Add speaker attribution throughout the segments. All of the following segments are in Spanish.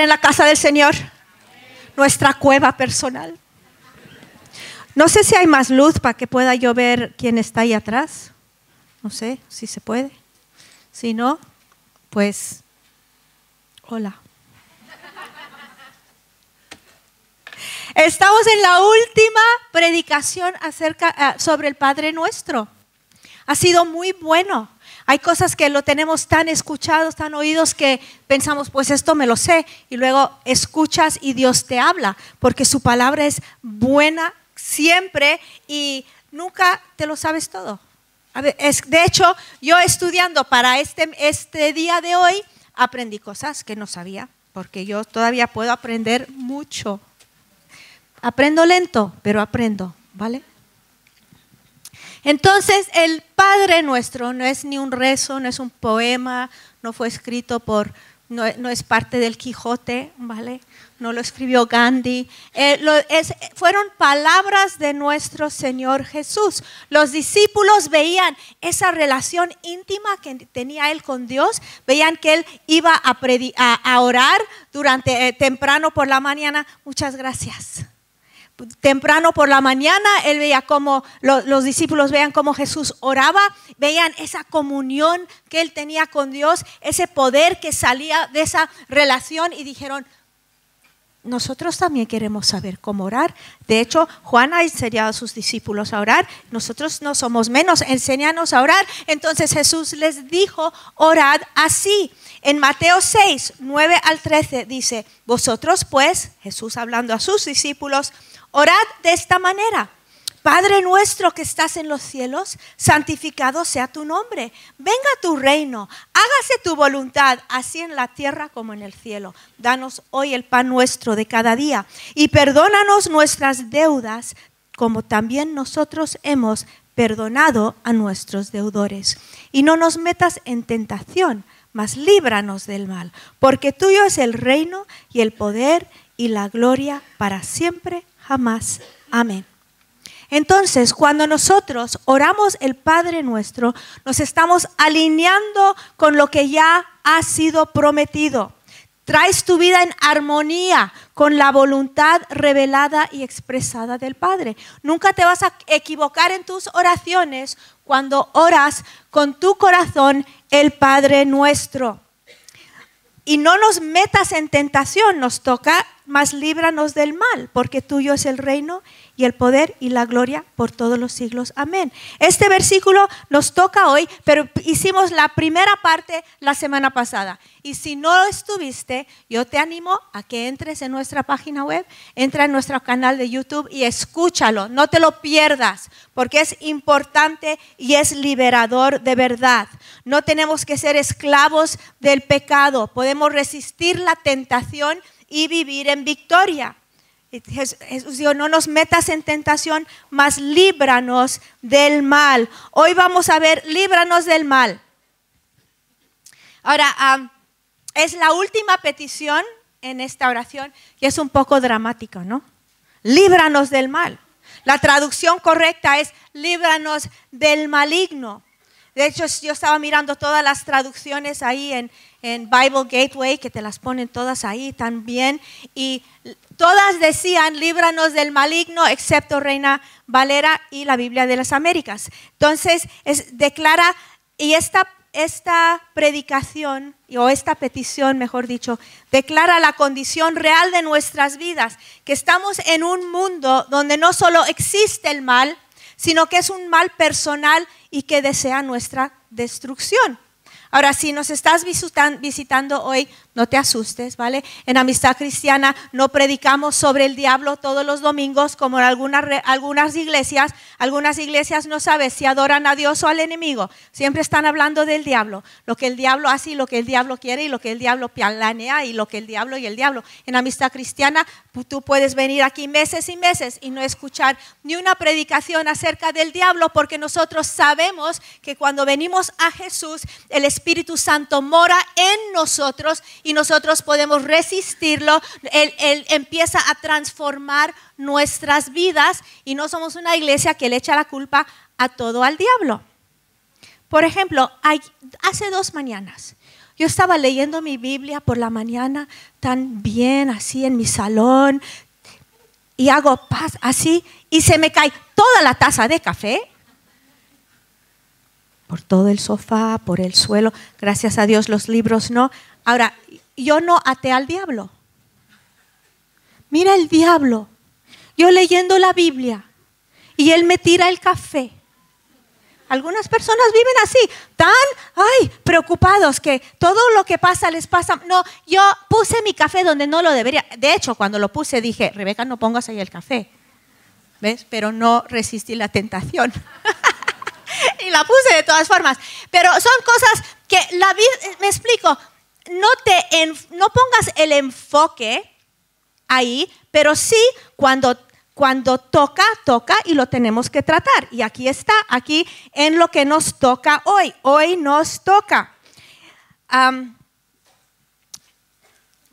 Speaker 1: en la casa del Señor? Nuestra cueva personal. No sé si hay más luz para que pueda yo ver quién está ahí atrás. No sé si se puede. Si no, pues, hola. Estamos en la última predicación acerca, ah, sobre el Padre Nuestro. Ha sido muy bueno. Hay cosas que lo tenemos tan escuchados, tan oídos que pensamos, pues esto me lo sé. Y luego escuchas y Dios te habla, porque su palabra es buena siempre y nunca te lo sabes todo. de hecho, yo estudiando para este, este día de hoy, aprendí cosas que no sabía, porque yo todavía puedo aprender mucho. Aprendo lento, pero aprendo, ¿vale? Entonces, el Padre nuestro no es ni un rezo, no es un poema, no fue escrito por, no, es parte del Quijote, ¿vale? No lo escribió Gandhi. Eh, fueron palabras de nuestro Señor Jesús. Los discípulos veían esa relación íntima que tenía él con Dios, veían que él iba a, orar durante eh, temprano por la mañana. Muchas gracias temprano por la mañana, él veía cómo los discípulos veían cómo Jesús oraba, veían esa comunión que él tenía con Dios, ese poder que salía de esa relación y dijeron, nosotros también queremos saber cómo orar. De hecho, Juan ha enseñado a sus discípulos a orar. Nosotros no somos menos, enséñanos a orar. Entonces Jesús les dijo, orad así. En Mateo 6, 9 al 13 dice, vosotros pues, Jesús hablando a sus discípulos, Orad de esta manera. Padre nuestro que estás en los cielos, santificado sea tu nombre. Venga tu reino, hágase tu voluntad, así en la tierra como en el cielo. Danos hoy el pan nuestro de cada día y perdónanos nuestras deudas, como también nosotros hemos perdonado a nuestros deudores. Y no nos metas en tentación, mas líbranos del mal, porque tuyo es el reino y el poder y la gloria para siempre jamás. Amén. Entonces, cuando nosotros oramos el Padre nuestro, nos estamos alineando con lo que ya ha sido prometido. Traes tu vida en armonía con la voluntad revelada y expresada del Padre. Nunca te vas a equivocar en tus oraciones cuando oras con tu corazón el Padre nuestro. Y no nos metas en tentación, nos toca mas líbranos del mal, porque tuyo es el reino y el poder y la gloria por todos los siglos. Amén. Este versículo nos toca hoy, pero hicimos la primera parte la semana pasada. Y si no estuviste, yo te animo a que entres en nuestra página web, entra en nuestro canal de YouTube y escúchalo. No te lo pierdas, porque es importante y es liberador de verdad. No tenemos que ser esclavos del pecado. Podemos resistir la tentación y vivir en victoria. Jesús dijo, no nos metas en tentación, mas líbranos del mal. Hoy vamos a ver, líbranos del mal. Ahora, es la última petición en esta oración y es un poco dramática, ¿no? Líbranos del mal. La traducción correcta es líbranos del maligno. De hecho, yo estaba mirando todas las traducciones ahí en, en Bible Gateway, que te las ponen todas ahí también, y todas decían, líbranos del maligno, excepto Reina Valera y la Biblia de las Américas. Entonces, es, declara, y esta, esta predicación, o esta petición, mejor dicho, declara la condición real de nuestras vidas, que estamos en un mundo donde no solo existe el mal, sino que es un mal personal y que desea nuestra destrucción. Ahora, si nos estás visitando hoy, no te asustes, ¿vale? En Amistad Cristiana no predicamos sobre el diablo todos los domingos como en algunas, algunas iglesias. Algunas iglesias no saben si adoran a Dios o al enemigo. Siempre están hablando del diablo. Lo que el diablo hace y lo que el diablo quiere y lo que el diablo planea y lo que el diablo y el diablo. En Amistad Cristiana tú puedes venir aquí meses y meses y no escuchar ni una predicación acerca del diablo porque nosotros sabemos que cuando venimos a Jesús, el Espíritu Santo mora en nosotros y nosotros podemos resistirlo. Él, empieza a transformar nuestras vidas y no somos una iglesia que le echa la culpa a todo al diablo. Por ejemplo, hace dos mañanas Yo estaba leyendo mi Biblia por la mañana, tan bien, así en mi salón, y hago paz así, y se me cae toda la taza de café por todo el sofá, por el suelo. Gracias a Dios los libros no. Ahora, yo no até al diablo. Mira el diablo. Yo leyendo la Biblia y él me tira el café. Algunas personas viven así, tan, ay, preocupados que todo lo que pasa les pasa. No, yo puse mi café donde no lo debería. De hecho, cuando lo puse dije, Rebeca, no pongas ahí el café. ¿Ves? Pero no resistí la tentación. y la puse de todas formas. Pero son cosas que la vida, me explico, no, te, no pongas el enfoque ahí, pero sí cuando cuando toca, toca y lo tenemos que tratar. Y aquí está, aquí en lo que nos toca hoy. Hoy nos toca.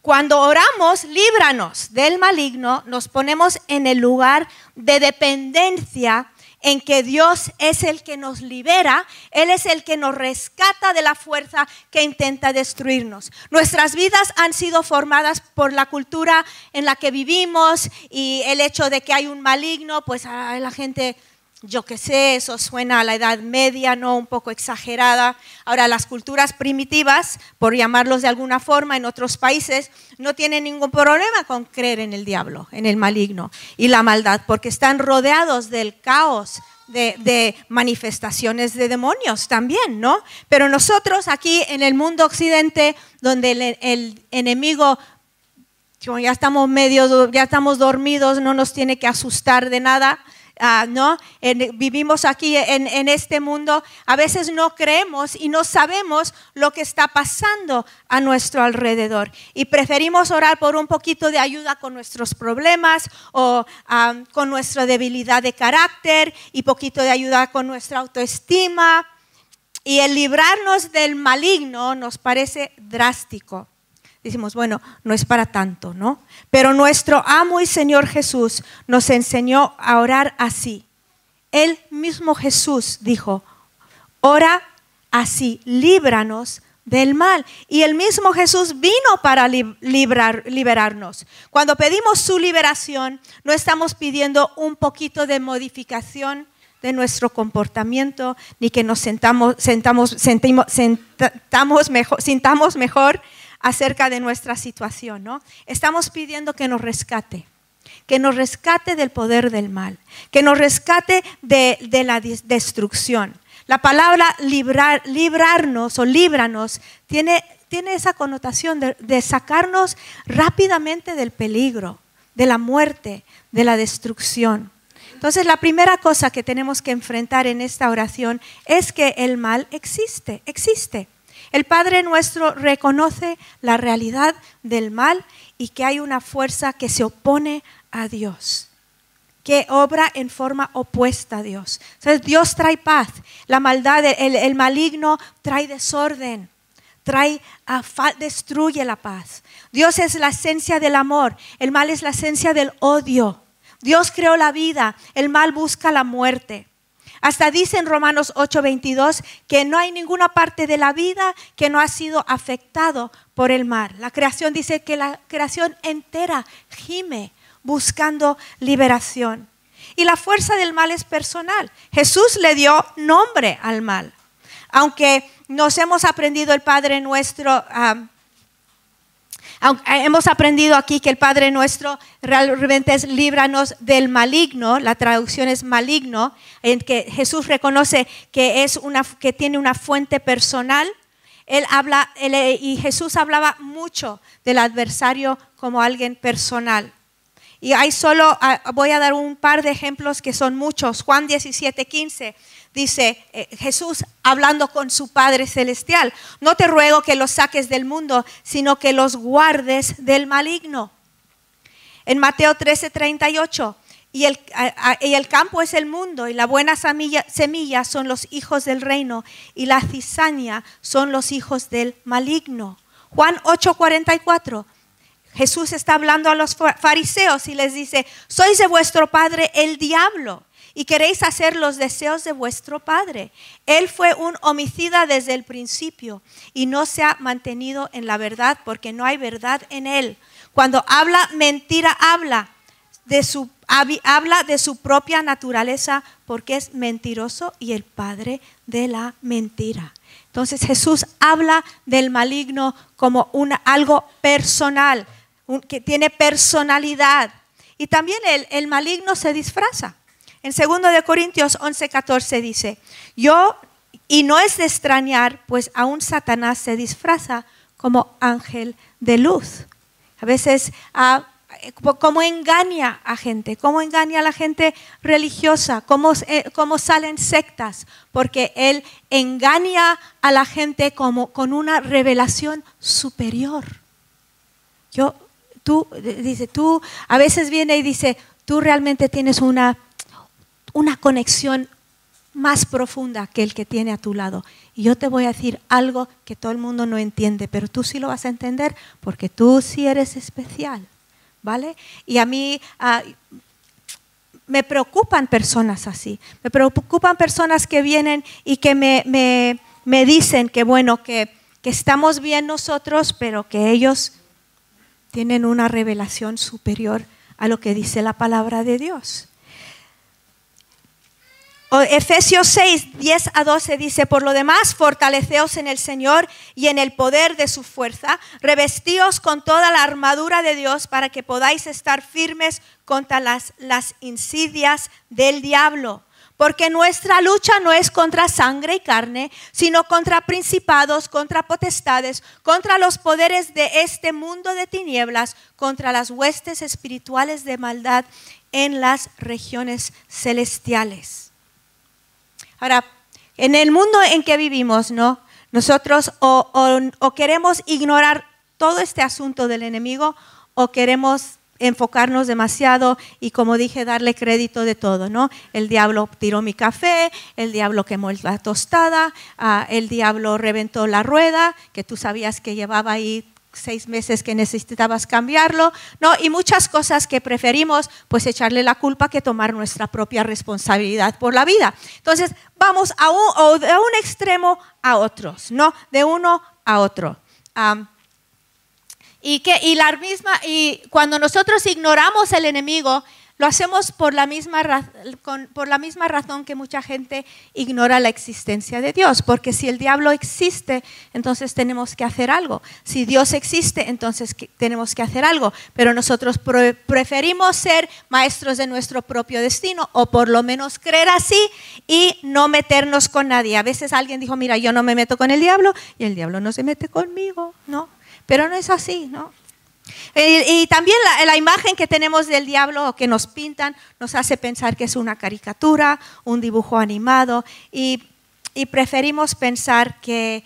Speaker 1: cuando oramos, líbranos del maligno, nos ponemos en el lugar de dependencia en que Dios es el que nos libera, Él es el que nos rescata de la fuerza que intenta destruirnos. Nuestras vidas han sido formadas por la cultura en la que vivimos y el hecho de que hay un maligno, pues la gente yo qué sé, eso suena a la Edad Media, ¿no? Un poco exagerada. Ahora, las culturas primitivas, por llamarlos de alguna forma, en otros países, no tienen ningún problema con creer en el diablo, en el maligno y la maldad, porque están rodeados del caos, de, manifestaciones de demonios también, ¿no? Pero nosotros aquí en el mundo occidente, donde el, el enemigo ya estamos medio, ya estamos dormidos, no nos tiene que asustar de nada, Ah, ¿no? vivimos aquí en, este mundo, a veces no creemos y no sabemos lo que está pasando a nuestro alrededor. Y preferimos orar por un poquito de ayuda con nuestros problemas o con nuestra debilidad de carácter y poquito de ayuda con nuestra autoestima. Y el librarnos del maligno nos parece drástico decimos, bueno, no es para tanto, ¿no? Pero nuestro amo y Señor Jesús nos enseñó a orar así. El mismo Jesús dijo, ora así, líbranos del mal. Y el mismo Jesús vino para librar, liberarnos. Cuando pedimos su liberación, no estamos pidiendo un poquito de modificación de nuestro comportamiento, ni que nos sentamos, sentamos, sentimos, sentamos mejor, sintamos mejor, acerca de nuestra situación, ¿no? Estamos pidiendo que nos rescate, que nos rescate del poder del mal, que nos rescate de, la destrucción. La palabra librar, librarnos o líbranos tiene, tiene esa connotación de, de sacarnos rápidamente del peligro, de la muerte, de la destrucción. Entonces, la primera cosa que tenemos que enfrentar en esta oración es que el mal existe, existe. El Padre nuestro reconoce la realidad del mal y que hay una fuerza que se opone a Dios que obra en forma opuesta a Dios. Dios trae paz, la maldad, el, maligno trae desorden, trae, destruye la paz. Dios es la esencia del amor, el mal es la esencia del odio. Dios creó la vida, el mal busca la muerte. Hasta dice en Romanos 8:22 que no hay ninguna parte de la vida que no ha sido afectado por el mal. La creación dice que la creación entera gime buscando liberación. Y la fuerza del mal es personal. Jesús le dio nombre al mal. Aunque nos hemos aprendido el Padre nuestro, ah, hemos aprendido aquí que el Padre nuestro realmente es líbranos del maligno, la traducción es maligno, en que Jesús reconoce que, es una, que tiene una fuente personal. Él habla, y Jesús hablaba mucho del adversario como alguien personal. Y hay solo, ah, voy a dar un par de ejemplos que son muchos. Juan 17, 15 dice eh, Jesús hablando con su Padre Celestial, no te ruego que los saques del mundo, sino que los guardes del maligno. En Mateo 13, 38, y el, y el campo es el mundo, y la buena semilla, semilla son los hijos del reino, y la cizaña son los hijos del maligno. Juan 8, 44. Jesús está hablando a los fariseos y les dice, sois de vuestro padre el diablo y queréis hacer los deseos de vuestro padre. Él fue un homicida desde el principio y no se ha mantenido en la verdad porque no hay verdad en él. Cuando habla mentira, habla de su, habla de su propia naturaleza porque es mentiroso y el padre de la mentira. Entonces Jesús habla del maligno como algo personal, que tiene personalidad. Y también el, el maligno se disfraza. En 2 de Corintios 11, 14 dice, yo, y no es de extrañar, pues aún Satanás se disfraza como ángel de luz. A veces, ah, cómo engaña a gente, cómo engaña a la gente religiosa, eh, cómo salen sectas, porque él engaña a la gente como con una revelación superior. Yo, tú, dice, tú, a veces viene y dice, tú realmente tienes una una conexión más profunda que el que tiene a tu lado. Y yo te voy a decir algo que todo el mundo no entiende, pero tú sí lo vas a entender porque tú sí eres especial, ¿vale? Y a mí ah, me preocupan personas así, me preocupan personas que vienen y que me, me, dicen que bueno, que, que estamos bien nosotros, pero que ellos tienen una revelación superior a lo que dice la palabra de Dios. Efesios 6, 10 a 12 dice, por lo demás, fortaleceos en el Señor y en el poder de su fuerza, revestíos con toda la armadura de Dios para que podáis estar firmes contra las, las insidias del diablo. Porque nuestra lucha no es contra sangre y carne, sino contra principados, contra potestades, contra los poderes de este mundo de tinieblas, contra las huestes espirituales de maldad en las regiones celestiales. Ahora, en el mundo en que vivimos, ¿no? Nosotros o, queremos ignorar todo este asunto del enemigo o queremos enfocarnos demasiado y como dije darle crédito de todo, ¿no? El diablo tiró mi café, el diablo quemó la tostada, ah, el diablo reventó la rueda que tú sabías que llevaba ahí seis meses que necesitabas cambiarlo, ¿no? Y muchas cosas que preferimos pues echarle la culpa que tomar nuestra propia responsabilidad por la vida. Entonces, vamos a un, de un extremo a otros, ¿no? De uno a otro. y, que, y, la misma, y cuando nosotros ignoramos el enemigo, lo hacemos por la, misma, por la misma razón que mucha gente ignora la existencia de Dios, porque si el diablo existe, entonces tenemos que hacer algo. Si Dios existe, entonces tenemos que hacer algo. Pero nosotros preferimos ser maestros de nuestro propio destino, o por lo menos creer así y no meternos con nadie. A veces alguien dijo, mira, yo no me meto con el diablo y el diablo no se mete conmigo, ¿no? Pero no es así, ¿no? Y, también la, imagen que tenemos del diablo o que nos pintan nos hace pensar que es una caricatura, un dibujo animado y, preferimos pensar que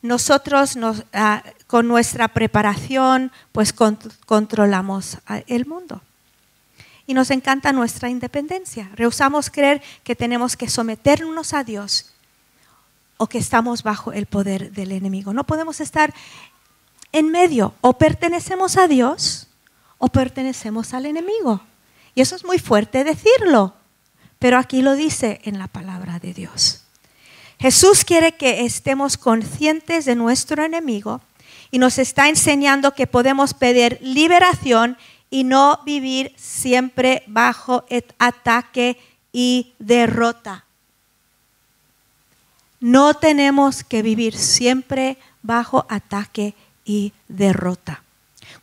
Speaker 1: nosotros ah, con nuestra preparación pues controlamos el mundo. Y nos encanta nuestra independencia. Rehusamos creer que tenemos que someternos a Dios o que estamos bajo el poder del enemigo. No podemos estar en medio. O pertenecemos a Dios o pertenecemos al enemigo. Y eso es muy fuerte decirlo, pero aquí lo dice en la palabra de Dios. Jesús quiere que estemos conscientes de nuestro enemigo y nos está enseñando que podemos pedir liberación y no vivir siempre bajo ataque y derrota. No tenemos que vivir siempre bajo ataque y derrota.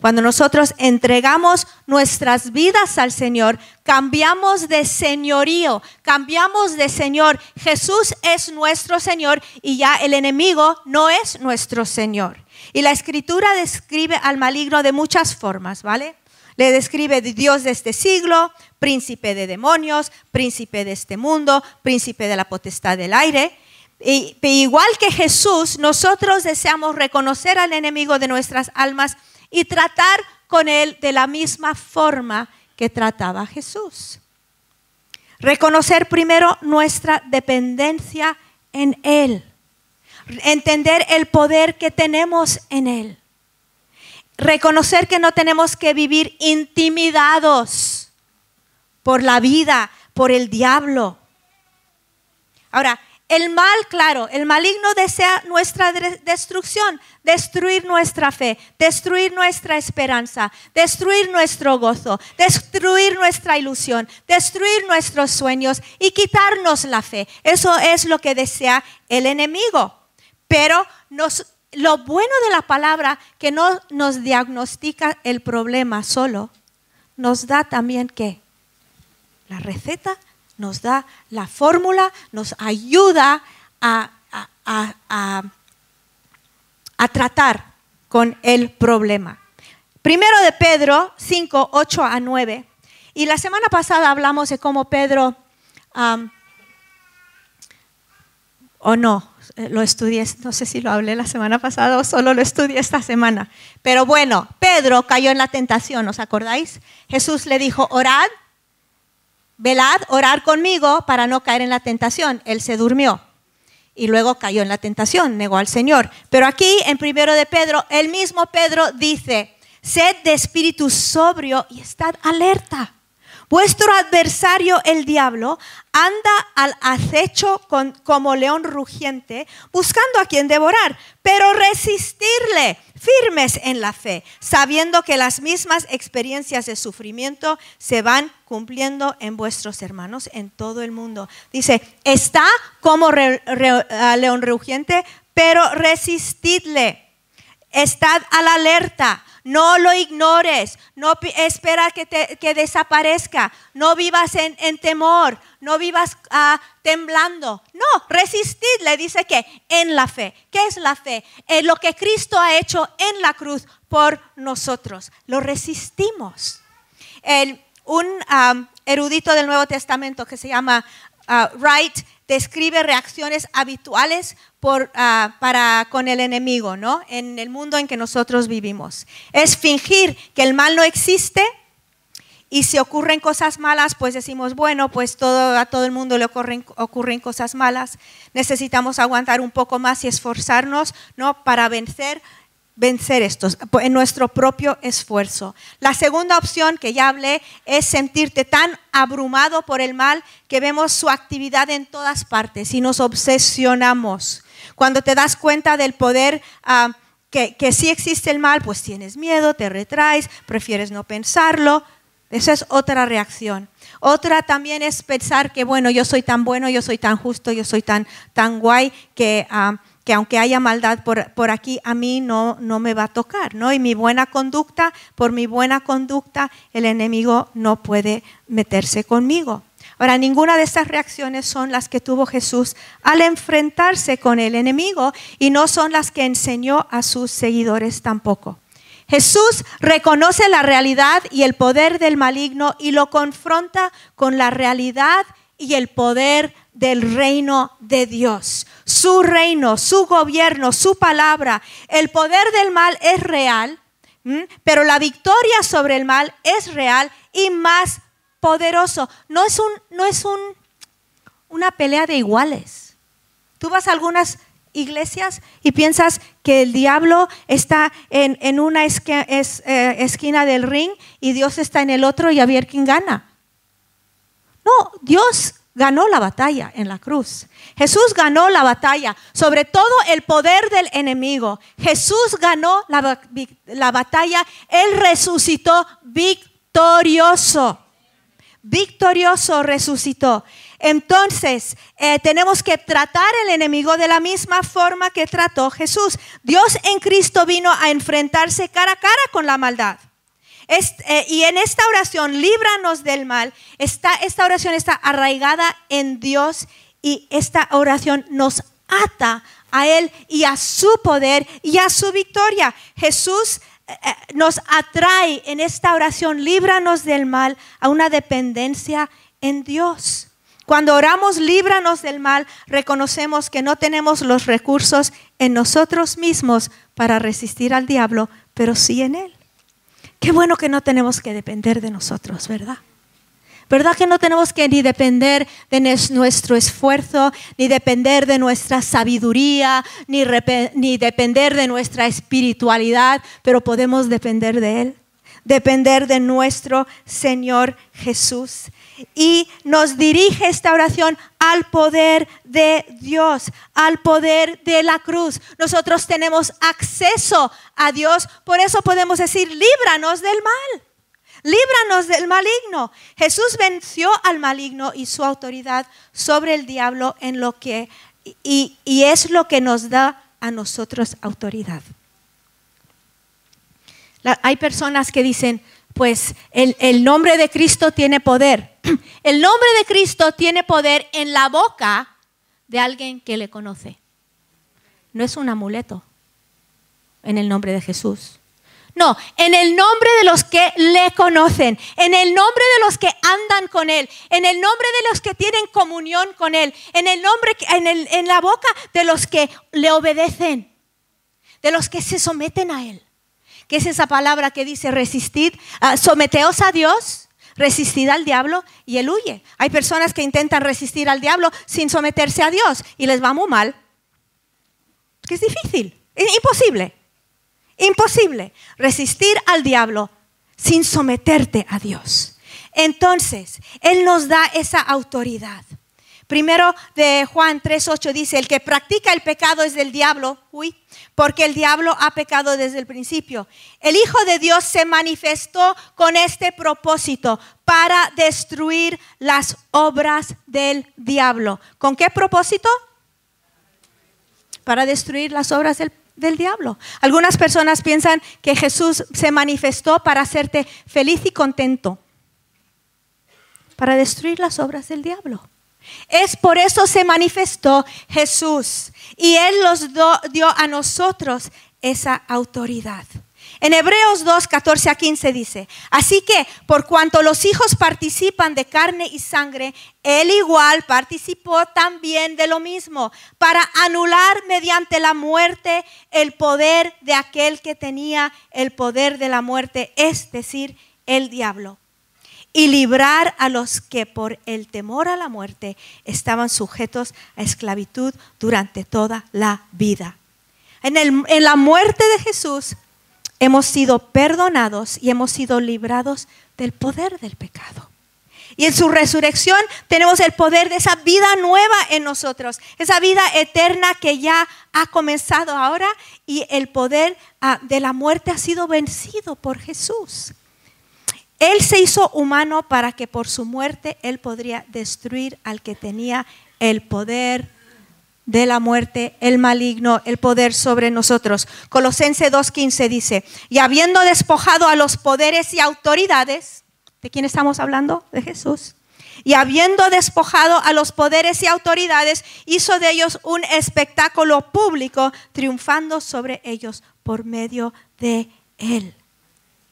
Speaker 1: Cuando nosotros entregamos nuestras vidas al Señor, cambiamos de señorío, cambiamos de Señor. Jesús es nuestro Señor y ya el enemigo no es nuestro Señor. Y la escritura describe al maligno de muchas formas, ¿vale? Le describe Dios de este siglo, príncipe de demonios, príncipe de este mundo, príncipe de la potestad del aire. Y, igual que Jesús, nosotros deseamos reconocer al enemigo de nuestras almas y tratar con él de la misma forma que trataba Jesús. Reconocer primero nuestra dependencia en Él. Entender el poder que tenemos en Él. Reconocer que no tenemos que vivir intimidados por la vida, por el diablo. Ahora, el mal, claro, el maligno desea nuestra destrucción, destruir nuestra fe, destruir nuestra esperanza, destruir nuestro gozo, destruir nuestra ilusión, destruir nuestros sueños y quitarnos la fe. Eso es lo que desea el enemigo. Pero lo bueno de la palabra que no nos diagnostica el problema solo, nos da también qué? La receta nos da la fórmula, nos ayuda a, tratar con el problema. Primero de Pedro 5, 8 a 9. Y la semana pasada hablamos de cómo Pedro, o no, lo estudié, no sé si lo hablé la semana pasada o solo lo estudié esta semana. Pero bueno, Pedro cayó en la tentación, ¿os acordáis? Jesús le dijo, orad velad, orar conmigo para no caer en la tentación. Él se durmió y luego cayó en la tentación, negó al Señor. Pero aquí en primero de Pedro, el mismo Pedro dice, sed de espíritu sobrio y estad alerta. Vuestro adversario, el diablo, anda al acecho como león rugiente, buscando a quien devorar, pero resistirle firmes en la fe, sabiendo que las mismas experiencias de sufrimiento se van cumpliendo en vuestros hermanos en todo el mundo. Dice, está como león rugiente, pero resistidle. Estad a la alerta no lo ignores, no espera que, desaparezca, no vivas en, temor, no vivas ah, temblando. No, resistid, le dice que en la fe. ¿Qué es la fe? En lo que Cristo ha hecho en la cruz por nosotros. Lo resistimos. un erudito del Nuevo Testamento que se llama uh, Wright describe reacciones habituales ah, para con el enemigo, ¿no? En el mundo en que nosotros vivimos. Es fingir que el mal no existe y si ocurren cosas malas, pues decimos, bueno, pues todo, a todo el mundo le ocurren, ocurren cosas malas. Necesitamos aguantar un poco más y esforzarnos, ¿no? Para vencer vencer estos en nuestro propio esfuerzo. La segunda opción que ya hablé es sentirte tan abrumado por el mal que vemos su actividad en todas partes y nos obsesionamos. Cuando te das cuenta del poder ah, que, que sí existe el mal, pues tienes miedo, te retraes, prefieres no pensarlo. Esa es otra reacción. Otra también es pensar que, bueno, yo soy tan bueno, yo soy tan justo, yo soy tan, tan guay que... Ah, que aunque haya maldad por, aquí, a mí no, no me va a tocar, ¿no? Y mi buena conducta, por mi buena conducta, el enemigo no puede meterse conmigo. Ahora, ninguna de estas reacciones son las que tuvo Jesús al enfrentarse con el enemigo y no son las que enseñó a sus seguidores tampoco. Jesús reconoce la realidad y el poder del maligno y lo confronta con la realidad y el poder del reino de Dios. Su reino, su gobierno, su palabra. El poder del mal es real, pero la victoria sobre el mal es real y más poderoso. No es, un, no es un, una pelea de iguales. Tú vas a algunas iglesias y piensas que el diablo está en, una eh, esquina del ring y Dios está en el otro y a ver quién gana. No, Dios ganó la batalla en la cruz. Jesús ganó la batalla sobre todo el poder del enemigo. Jesús ganó la, batalla. Él resucitó victorioso. Victorioso resucitó. Entonces, eh, tenemos que tratar el enemigo de la misma forma que trató Jesús. Dios en Cristo vino a enfrentarse cara a cara con la maldad. Eh, y en esta oración, líbranos del mal, esta, oración está arraigada en Dios y esta oración nos ata a Él y a su poder y a su victoria. Jesús eh, eh, nos atrae en esta oración, líbranos del mal, a una dependencia en Dios. Cuando oramos, líbranos del mal, reconocemos que no tenemos los recursos en nosotros mismos para resistir al diablo, pero sí en Él. Qué bueno que no tenemos que depender de nosotros, ¿verdad? ¿Verdad que no tenemos que ni depender de nuestro esfuerzo, ni depender de nuestra sabiduría, ni, ni, depender de nuestra espiritualidad, pero podemos depender de Él? Depender de nuestro Señor Jesús. Y nos dirige esta oración al poder de Dios, al poder de la cruz. Nosotros tenemos acceso a Dios, por eso podemos decir, líbranos del mal. Líbranos del maligno. Jesús venció al maligno y su autoridad sobre el diablo en lo que y, y es lo que nos da a nosotros autoridad. Hay personas que dicen, pues el, el nombre de Cristo tiene poder. El nombre de Cristo tiene poder en la boca de alguien que le conoce. No es un amuleto en el nombre de Jesús. No, en el nombre de los que le conocen, en el nombre de los que andan con Él, en el nombre de los que tienen comunión con Él, en el nombre, en, en la boca de los que le obedecen, de los que se someten a Él. ¿Qué es esa palabra que dice resistid? Ah, someteos a Dios, resistid al diablo y Él huye. Hay personas que intentan resistir al diablo sin someterse a Dios y les va muy mal. Es difícil, es imposible. Imposible resistir al diablo sin someterte a Dios. Entonces, Él nos da esa autoridad. Primero de Juan 3.8 dice, el que practica el pecado es del diablo, uy, porque el diablo ha pecado desde el principio. El Hijo de Dios se manifestó con este propósito para destruir las obras del diablo. ¿Con qué propósito? Para destruir las obras del del diablo. Algunas personas piensan que Jesús se manifestó para hacerte feliz y contento, para destruir las obras del diablo. Es por eso se manifestó Jesús y Él los dio a nosotros esa autoridad. En Hebreos 2, 14 a 15 dice, así que por cuanto los hijos participan de carne y sangre, él igual participó también de lo mismo, para anular mediante la muerte el poder de aquel que tenía el poder de la muerte, es decir, el diablo y librar a los que por el temor a la muerte estaban sujetos a esclavitud durante toda la vida. En, la muerte de Jesús hemos sido perdonados y hemos sido librados del poder del pecado. Y en su resurrección tenemos el poder de esa vida nueva en nosotros, esa vida eterna que ya ha comenzado ahora y el poder ah, de la muerte ha sido vencido por Jesús. Él se hizo humano para que por su muerte Él podría destruir al que tenía el poder de la muerte, el maligno, el poder sobre nosotros. Colosense 2.15 dice, y habiendo despojado a los poderes y autoridades, ¿de quién estamos hablando? De Jesús. Y habiendo despojado a los poderes y autoridades, hizo de ellos un espectáculo público, triunfando sobre ellos por medio de él.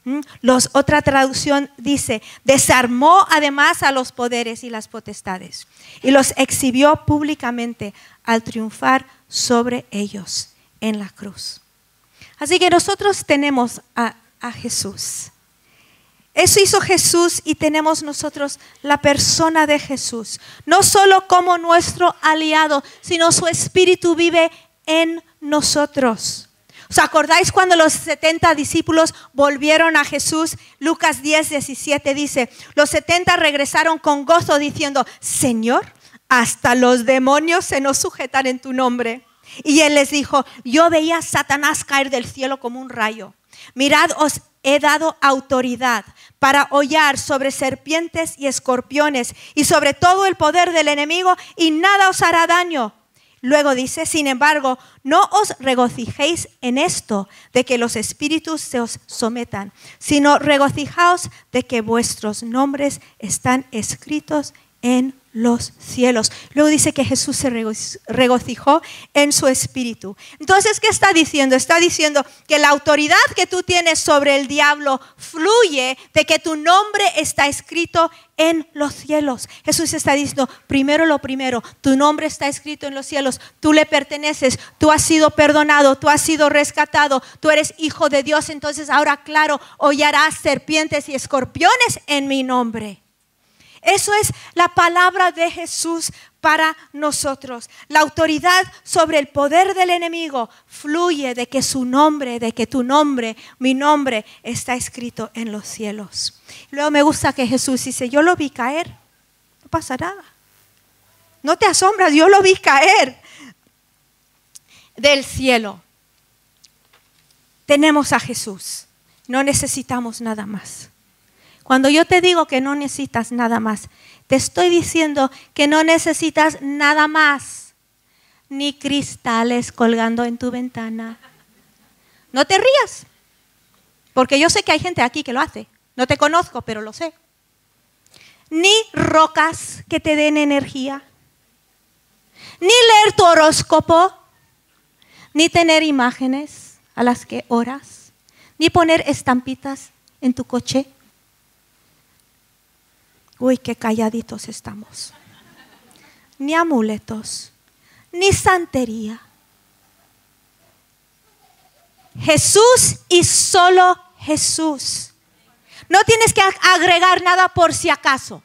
Speaker 1: ¿Mm? Los, otra traducción dice, desarmó además a los poderes y las potestades y los exhibió públicamente al triunfar sobre ellos en la cruz. Así que nosotros tenemos a, a Jesús. Eso hizo Jesús y tenemos nosotros la persona de Jesús. No solo como nuestro aliado, sino su espíritu vive en nosotros. ¿Os acordáis cuando los 70 discípulos volvieron a Jesús? Lucas 10, 17 dice, los 70 regresaron con gozo diciendo, Señor, hasta los demonios se nos sujetan en tu nombre. Y él les dijo, yo veía a Satanás caer del cielo como un rayo. Mirad, os he dado autoridad para hollar sobre serpientes y escorpiones y sobre todo el poder del enemigo y nada os hará daño. Luego dice, sin embargo, no os regocijéis en esto de que los espíritus se os sometan, sino regocijaos de que vuestros nombres están escritos en los cielos. Luego dice que Jesús se regocijó en su espíritu. Entonces, ¿qué está diciendo? Está diciendo que la autoridad que tú tienes sobre el diablo fluye de que tu nombre está escrito en los cielos. Jesús está diciendo, primero lo primero, tu nombre está escrito en los cielos, tú le perteneces, tú has sido perdonado, tú has sido rescatado, tú eres hijo de Dios, entonces ahora claro, hollarás serpientes y escorpiones en mi nombre. Eso es la palabra de Jesús para nosotros. La autoridad sobre el poder del enemigo fluye de que su nombre, de que tu nombre, mi nombre está escrito en los cielos. Luego me gusta que Jesús dice, yo lo vi caer, no pasa nada. No te asombras, yo lo vi caer del cielo. Tenemos a Jesús, no necesitamos nada más. Cuando yo te digo que no necesitas nada más, te estoy diciendo que no necesitas nada más, ni cristales colgando en tu ventana. No te rías, porque yo sé que hay gente aquí que lo hace. No te conozco, pero lo sé. Ni rocas que te den energía, ni leer tu horóscopo, ni tener imágenes a las que oras, ni poner estampitas en tu coche. Uy, qué calladitos estamos. Ni amuletos, ni santería. Jesús y solo Jesús. No tienes que agregar nada por si acaso.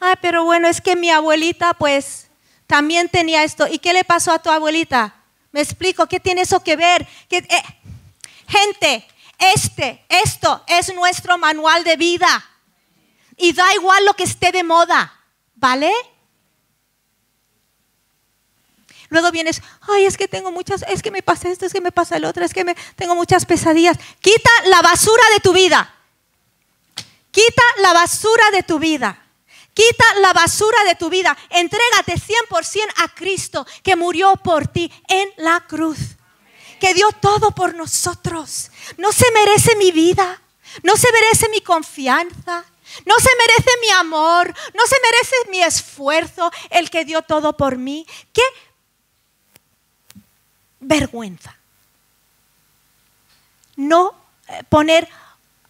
Speaker 1: Ay, pero bueno, es que mi abuelita pues también tenía esto. ¿Y qué le pasó a tu abuelita? Me explico, ¿qué tiene eso que ver? Eh, gente, este, esto es nuestro manual de vida. Y da igual lo que esté de moda, ¿vale? Luego vienes, ay, es que tengo muchas, es que me pasa esto, es que me pasa el otro, es que me, tengo muchas pesadillas. Quita la basura de tu vida. Quita la basura de tu vida. Quita la basura de tu vida. Entrégate 100% a Cristo que murió por ti en la cruz. Que dio todo por nosotros. No se merece mi vida. No se merece mi confianza. No se merece mi amor. No se merece mi esfuerzo. El que dio todo por mí. Qué vergüenza. No eh, poner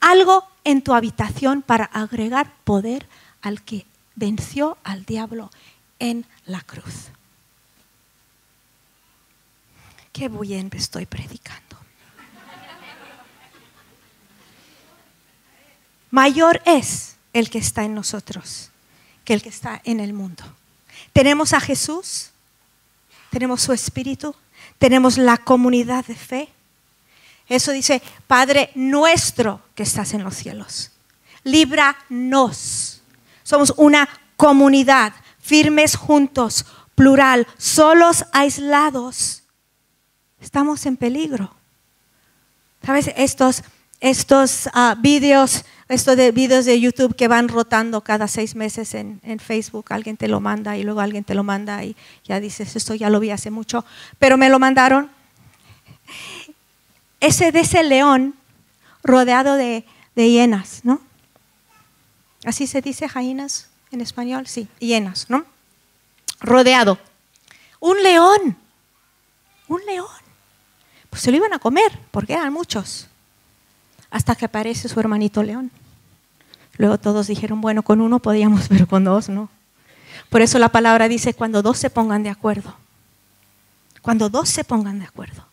Speaker 1: algo en tu habitación para agregar poder al que venció al diablo en la cruz. Qué bien estoy predicando. Mayor es el que está en nosotros que el que está en el mundo. Tenemos a Jesús, tenemos su Espíritu, tenemos la comunidad de fe. Eso dice, Padre nuestro que estás en los cielos, líbranos somos una comunidad, firmes juntos, plural, solos, aislados. Estamos en peligro. ¿Sabes? Estos, estos uh, vídeos, estos de vídeos de YouTube que van rotando cada seis meses en, en, Facebook, alguien te lo manda y luego alguien te lo manda y ya dices, esto ya lo vi hace mucho, pero me lo mandaron. Ese de ese león rodeado de, de hienas, ¿no? Así se dice jainas en español, sí, hienas, ¿no? Rodeado. Un león, un león. Pues se lo iban a comer, porque eran muchos. Hasta que aparece su hermanito león. Luego todos dijeron, bueno, con uno podíamos, pero con dos no. Por eso la palabra dice, cuando dos se pongan de acuerdo. Cuando dos se pongan de acuerdo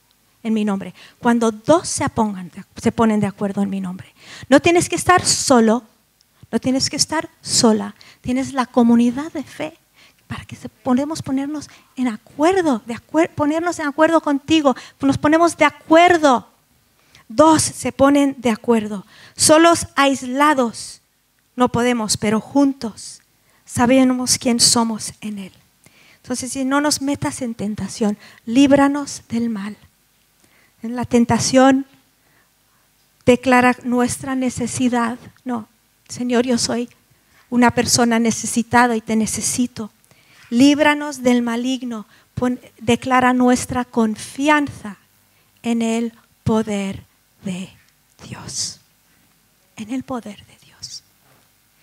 Speaker 1: en mi nombre. Cuando dos se, pongan, se ponen de acuerdo en mi nombre. No tienes que estar solo no tienes que estar sola, tienes la comunidad de fe para que podamos ponernos en acuerdo, ponernos en acuerdo contigo, nos ponemos de acuerdo. Dos se ponen de acuerdo. Solos, aislados, no podemos, pero juntos sabemos quién somos en Él. Entonces, si no nos metas en tentación, líbranos del mal. En la tentación declara nuestra necesidad. No, Señor, yo soy una persona necesitada y te necesito. Líbranos del maligno. declara nuestra confianza en el poder de Dios. En el poder de Dios.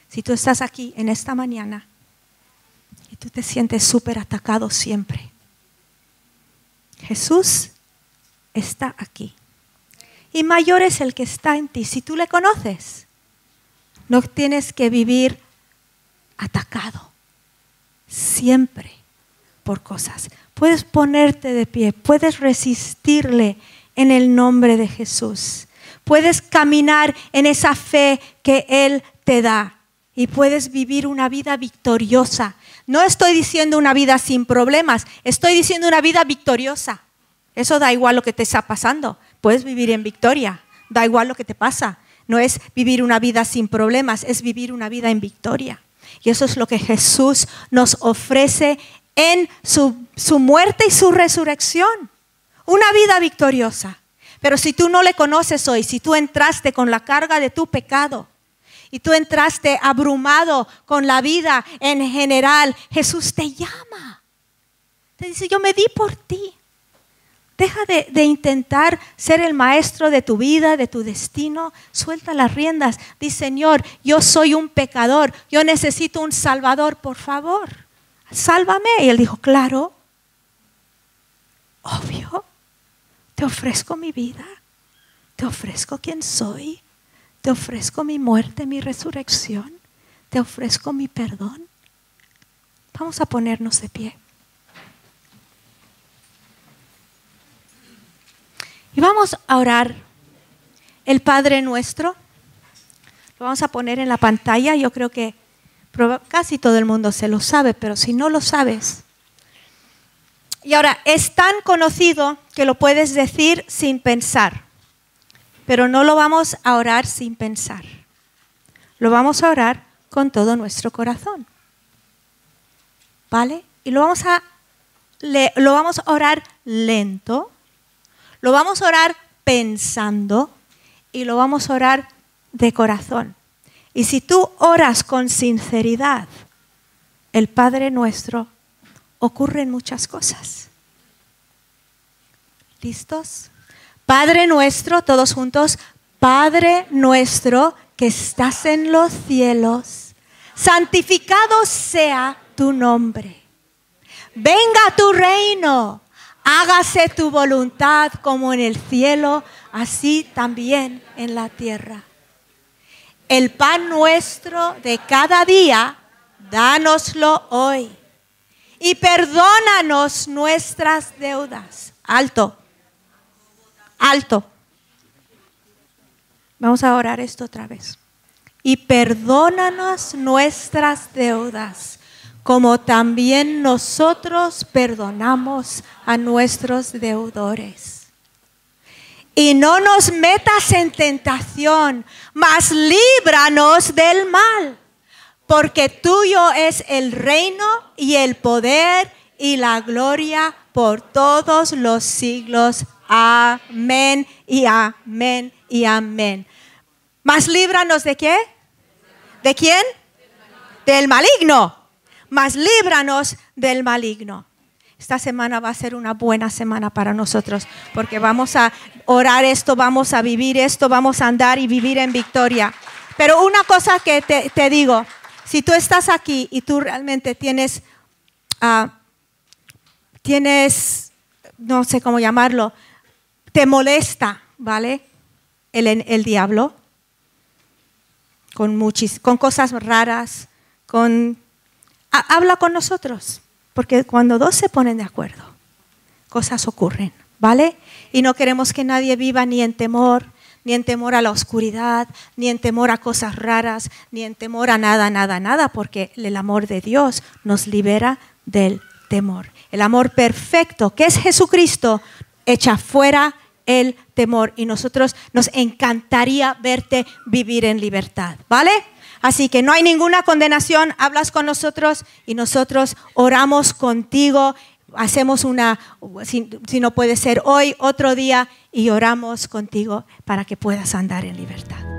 Speaker 1: Si tú estás aquí en esta mañana y tú te sientes súper atacado siempre, Jesús está aquí. Y mayor es el que está en ti si tú le conoces. No tienes que vivir atacado siempre por cosas. Puedes ponerte de pie, puedes resistirle en el nombre de Jesús. Puedes caminar en esa fe que Él te da y puedes vivir una vida victoriosa No estoy diciendo una vida sin problemas, estoy diciendo una vida victoriosa. Eso da igual lo que te está pasando. Puedes vivir en victoria, da igual lo que te pasa. No es vivir una vida sin problemas, es vivir una vida en victoria. Y eso es lo que Jesús nos ofrece en su, su muerte y su resurrección. Una vida victoriosa. Pero si tú no le conoces hoy, si tú entraste con la carga de tu pecado y tú entraste abrumado con la vida en general, Jesús te llama. Te dice, yo me di por ti. Deja de, intentar ser el maestro de tu vida, de tu destino. Suelta las riendas. Dice, Señor, yo soy un pecador. Yo necesito un salvador, por favor. Sálvame. Y él dijo, claro. Obvio. Te ofrezco mi vida. Te ofrezco quien soy. Te ofrezco mi muerte, mi resurrección. Te ofrezco mi perdón. Vamos a ponernos de pie. Y vamos a orar el Padre nuestro. Lo vamos a poner en la pantalla. Yo creo que casi todo el mundo se lo sabe, pero si no lo sabes. Y ahora, es tan conocido que lo puedes decir sin pensar, pero no lo vamos a orar sin pensar. Lo vamos a orar con todo nuestro corazón. ¿Vale? Y lo vamos a, lo vamos a orar lento lo vamos a orar pensando y lo vamos a orar de corazón. Y si tú oras con sinceridad, el Padre nuestro, ocurren muchas cosas. Padre nuestro, todos juntos, Padre nuestro que estás en los cielos, santificado sea tu nombre. Venga tu reino hágase tu voluntad como en el cielo, así también en la tierra. El pan nuestro de cada día, dánoslo hoy. Y perdónanos nuestras deudas. Alto, alto. Vamos a orar esto otra vez. Y perdónanos nuestras deudas como también nosotros perdonamos a nuestros deudores. Y no nos metas en tentación, mas líbranos del mal, porque tuyo es el reino y el poder y la gloria por todos los siglos. Amén y amén y amén. Mas líbranos de qué? ¿De quién? Del maligno mas líbranos del maligno. Esta semana va a ser una buena semana para nosotros porque vamos a orar esto, vamos a vivir esto, vamos a andar y vivir en victoria. Pero una cosa que te, digo, si tú estás aquí y tú realmente tienes, ah, tienes, no sé cómo llamarlo, te molesta, ¿vale? El, diablo, con, muchis, con cosas raras, con habla con nosotros, porque cuando dos se ponen de acuerdo, cosas ocurren, ¿vale? Y no queremos que nadie viva ni en temor, ni en temor a la oscuridad, ni en temor a cosas raras, ni en temor a nada, nada, nada, porque el amor de Dios nos libera del temor. El amor perfecto, que es Jesucristo, echa fuera el temor y nosotros nos encantaría verte vivir en libertad, ¿vale? Así que no hay ninguna condenación, hablas con nosotros y nosotros oramos contigo, hacemos una, si, no puede ser hoy, otro día, y oramos contigo para que puedas andar en libertad.